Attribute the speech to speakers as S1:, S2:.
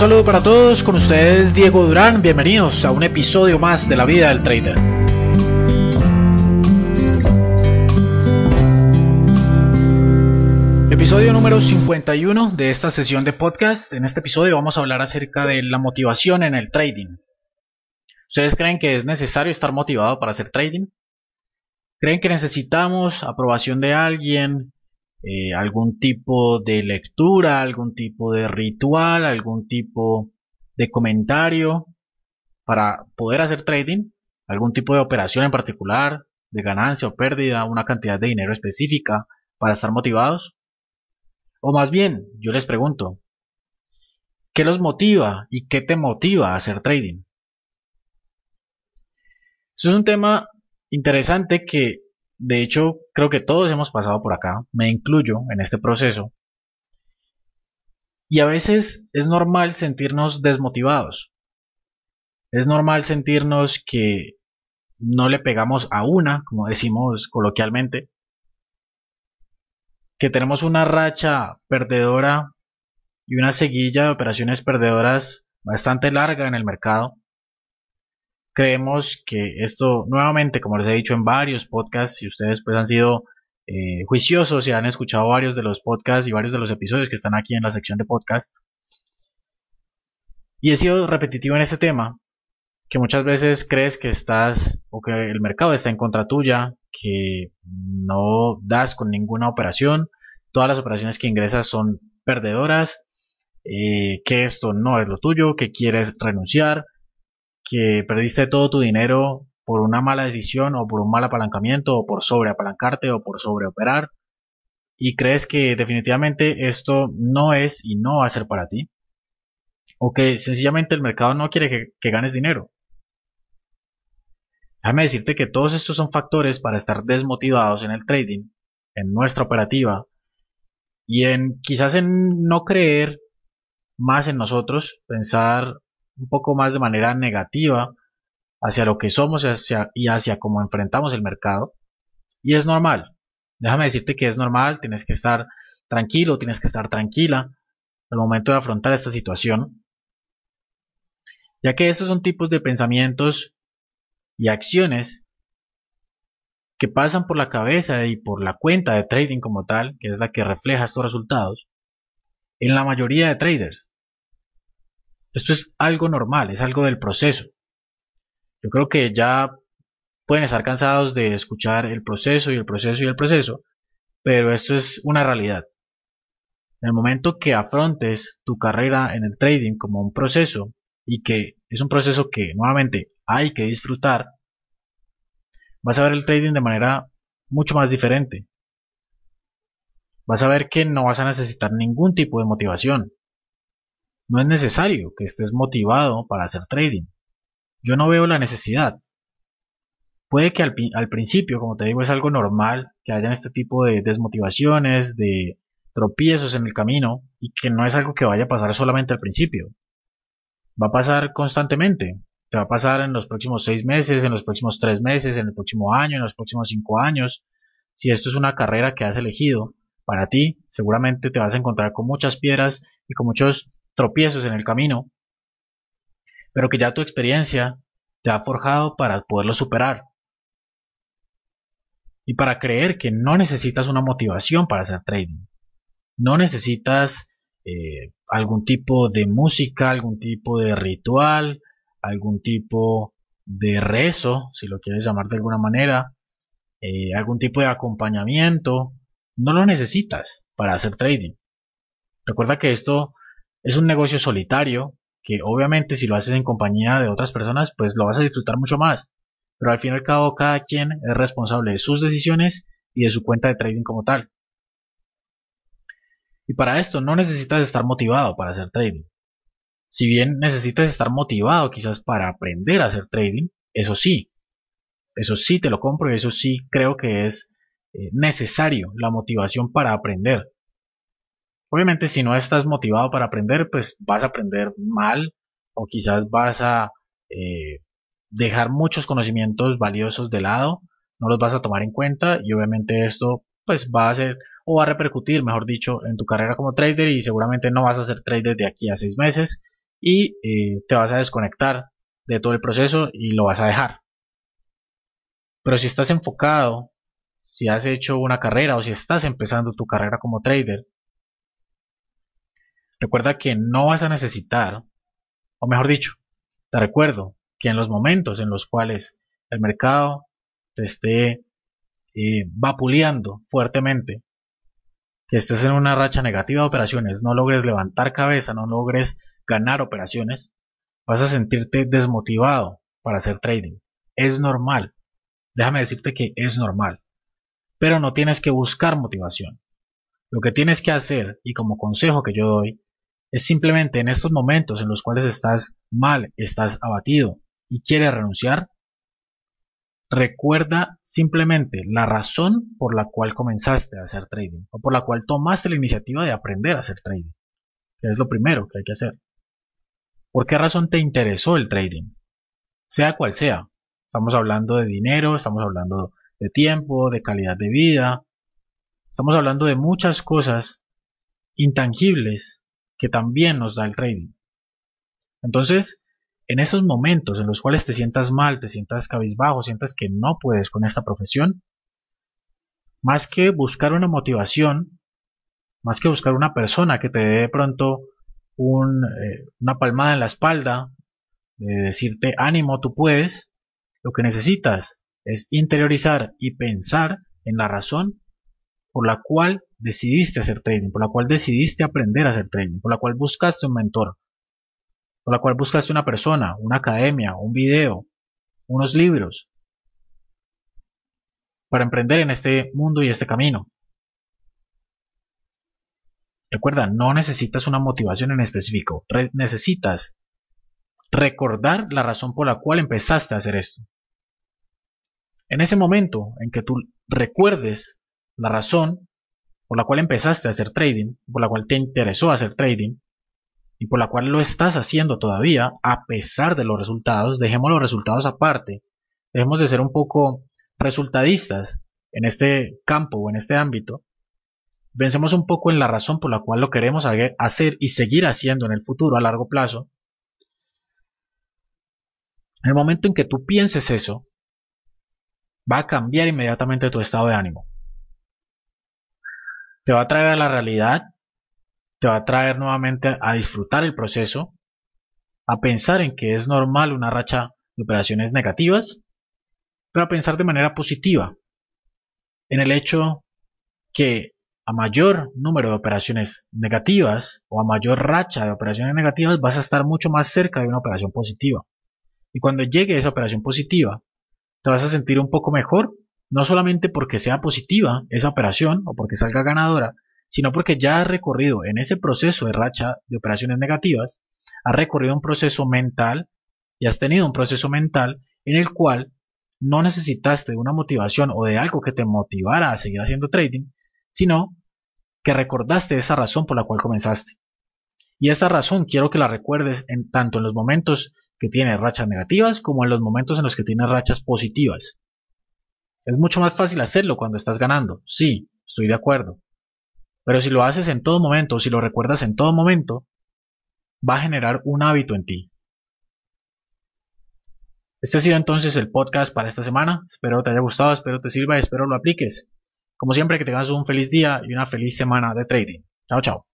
S1: saludo para todos, con ustedes Diego Durán, bienvenidos a un episodio más de la vida del trader. Episodio número 51 de esta sesión de podcast. En este episodio vamos a hablar acerca de la motivación en el trading. ¿Ustedes creen que es necesario estar motivado para hacer trading? ¿Creen que necesitamos aprobación de alguien, eh, algún tipo de lectura, algún tipo de ritual, algún tipo de comentario para poder hacer trading, algún tipo de operación en particular, de ganancia o pérdida, una cantidad de dinero específica para estar motivados? O más bien, yo les pregunto, ¿qué los motiva y qué te motiva a hacer trading? Eso es un tema interesante que de hecho, creo que todos hemos pasado por acá, me incluyo en este proceso. Y a veces es normal sentirnos desmotivados. Es normal sentirnos que no le pegamos a una, como decimos coloquialmente, que tenemos una racha perdedora y una seguilla de operaciones perdedoras bastante larga en el mercado creemos que esto, nuevamente, como les he dicho en varios podcasts, y ustedes pues han sido eh, juiciosos y han escuchado varios de los podcasts y varios de los episodios que están aquí en la sección de podcast, y he sido repetitivo en este tema, que muchas veces crees que estás o que el mercado está en contra tuya, que no das con ninguna operación, todas las operaciones que ingresas son perdedoras, eh, que esto no es lo tuyo, que quieres renunciar, que perdiste todo tu dinero por una mala decisión o por un mal apalancamiento o por sobreapalancarte o por sobreoperar y crees que definitivamente esto no es y no va a ser para ti o que sencillamente el mercado no quiere que, que ganes dinero. Déjame decirte que todos estos son factores para estar desmotivados en el trading, en nuestra operativa y en quizás en no creer más en nosotros, pensar un poco más de manera negativa hacia lo que somos y hacia, y hacia cómo enfrentamos el mercado. Y es normal. Déjame decirte que es normal, tienes que estar tranquilo, tienes que estar tranquila al momento de afrontar esta situación. Ya que estos son tipos de pensamientos y acciones que pasan por la cabeza y por la cuenta de trading como tal, que es la que refleja estos resultados, en la mayoría de traders. Esto es algo normal, es algo del proceso. Yo creo que ya pueden estar cansados de escuchar el proceso y el proceso y el proceso, pero esto es una realidad. En el momento que afrontes tu carrera en el trading como un proceso y que es un proceso que nuevamente hay que disfrutar, vas a ver el trading de manera mucho más diferente. Vas a ver que no vas a necesitar ningún tipo de motivación. No es necesario que estés motivado para hacer trading. Yo no veo la necesidad. Puede que al, principio, como te digo, es algo normal que hayan este tipo de desmotivaciones, de tropiezos en el camino y que no es algo que vaya a pasar solamente al principio. Va a pasar constantemente. Te va a pasar en los próximos seis meses, en los próximos tres meses, en el próximo año, en los próximos cinco años. Si esto es una carrera que has elegido para ti, seguramente te vas a encontrar con muchas piedras y con muchos tropiezos en el camino, pero que ya tu experiencia te ha forjado para poderlo superar. Y para creer que no necesitas una motivación para hacer trading. No necesitas eh, algún tipo de música, algún tipo de ritual, algún tipo de rezo, si lo quieres llamar de alguna manera, eh, algún tipo de acompañamiento. No lo necesitas para hacer trading. Recuerda que esto es un negocio solitario que obviamente si lo haces en compañía de otras personas pues lo vas a disfrutar mucho más. Pero al fin y al cabo cada quien es responsable de sus decisiones y de su cuenta de trading como tal. Y para esto no necesitas estar motivado para hacer trading. Si bien necesitas estar motivado quizás para aprender a hacer trading, eso sí, eso sí te lo compro y eso sí creo que es eh, necesario la motivación para aprender. Obviamente si no estás motivado para aprender, pues vas a aprender mal o quizás vas a eh, dejar muchos conocimientos valiosos de lado, no los vas a tomar en cuenta y obviamente esto pues va a ser o va a repercutir, mejor dicho, en tu carrera como trader y seguramente no vas a ser trader de aquí a seis meses y eh, te vas a desconectar de todo el proceso y lo vas a dejar. Pero si estás enfocado, si has hecho una carrera o si estás empezando tu carrera como trader, recuerda que no vas a necesitar, o mejor dicho, te recuerdo que en los momentos en los cuales el mercado te esté eh, vapuleando fuertemente, que estés en una racha negativa de operaciones, no logres levantar cabeza, no logres ganar operaciones, vas a sentirte desmotivado para hacer trading. Es normal. Déjame decirte que es normal. Pero no tienes que buscar motivación. Lo que tienes que hacer, y como consejo que yo doy, es simplemente en estos momentos en los cuales estás mal, estás abatido y quieres renunciar, recuerda simplemente la razón por la cual comenzaste a hacer trading o por la cual tomaste la iniciativa de aprender a hacer trading, que es lo primero que hay que hacer. ¿Por qué razón te interesó el trading? Sea cual sea. Estamos hablando de dinero, estamos hablando de tiempo, de calidad de vida, estamos hablando de muchas cosas intangibles que también nos da el trading. Entonces, en esos momentos en los cuales te sientas mal, te sientas cabizbajo, sientas que no puedes con esta profesión, más que buscar una motivación, más que buscar una persona que te dé de pronto eh, una palmada en la espalda, de decirte ánimo, tú puedes, lo que necesitas es interiorizar y pensar en la razón por la cual decidiste hacer trading, por la cual decidiste aprender a hacer trading, por la cual buscaste un mentor, por la cual buscaste una persona, una academia, un video, unos libros, para emprender en este mundo y este camino. Recuerda, no necesitas una motivación en específico, necesitas recordar la razón por la cual empezaste a hacer esto. En ese momento en que tú recuerdes la razón por la cual empezaste a hacer trading, por la cual te interesó hacer trading, y por la cual lo estás haciendo todavía, a pesar de los resultados, dejemos los resultados aparte, dejemos de ser un poco resultadistas en este campo o en este ámbito, pensemos un poco en la razón por la cual lo queremos hacer y seguir haciendo en el futuro a largo plazo. En el momento en que tú pienses eso, va a cambiar inmediatamente tu estado de ánimo te va a traer a la realidad, te va a traer nuevamente a disfrutar el proceso, a pensar en que es normal una racha de operaciones negativas, pero a pensar de manera positiva, en el hecho que a mayor número de operaciones negativas o a mayor racha de operaciones negativas vas a estar mucho más cerca de una operación positiva. Y cuando llegue esa operación positiva, te vas a sentir un poco mejor no solamente porque sea positiva esa operación o porque salga ganadora, sino porque ya has recorrido en ese proceso de racha de operaciones negativas, has recorrido un proceso mental y has tenido un proceso mental en el cual no necesitaste de una motivación o de algo que te motivara a seguir haciendo trading, sino que recordaste esa razón por la cual comenzaste. Y esta razón quiero que la recuerdes en tanto en los momentos que tienes rachas negativas como en los momentos en los que tienes rachas positivas. Es mucho más fácil hacerlo cuando estás ganando, sí, estoy de acuerdo. Pero si lo haces en todo momento, si lo recuerdas en todo momento, va a generar un hábito en ti. Este ha sido entonces el podcast para esta semana. Espero te haya gustado, espero te sirva y espero lo apliques. Como siempre, que tengas un feliz día y una feliz semana de trading. Chao, chao.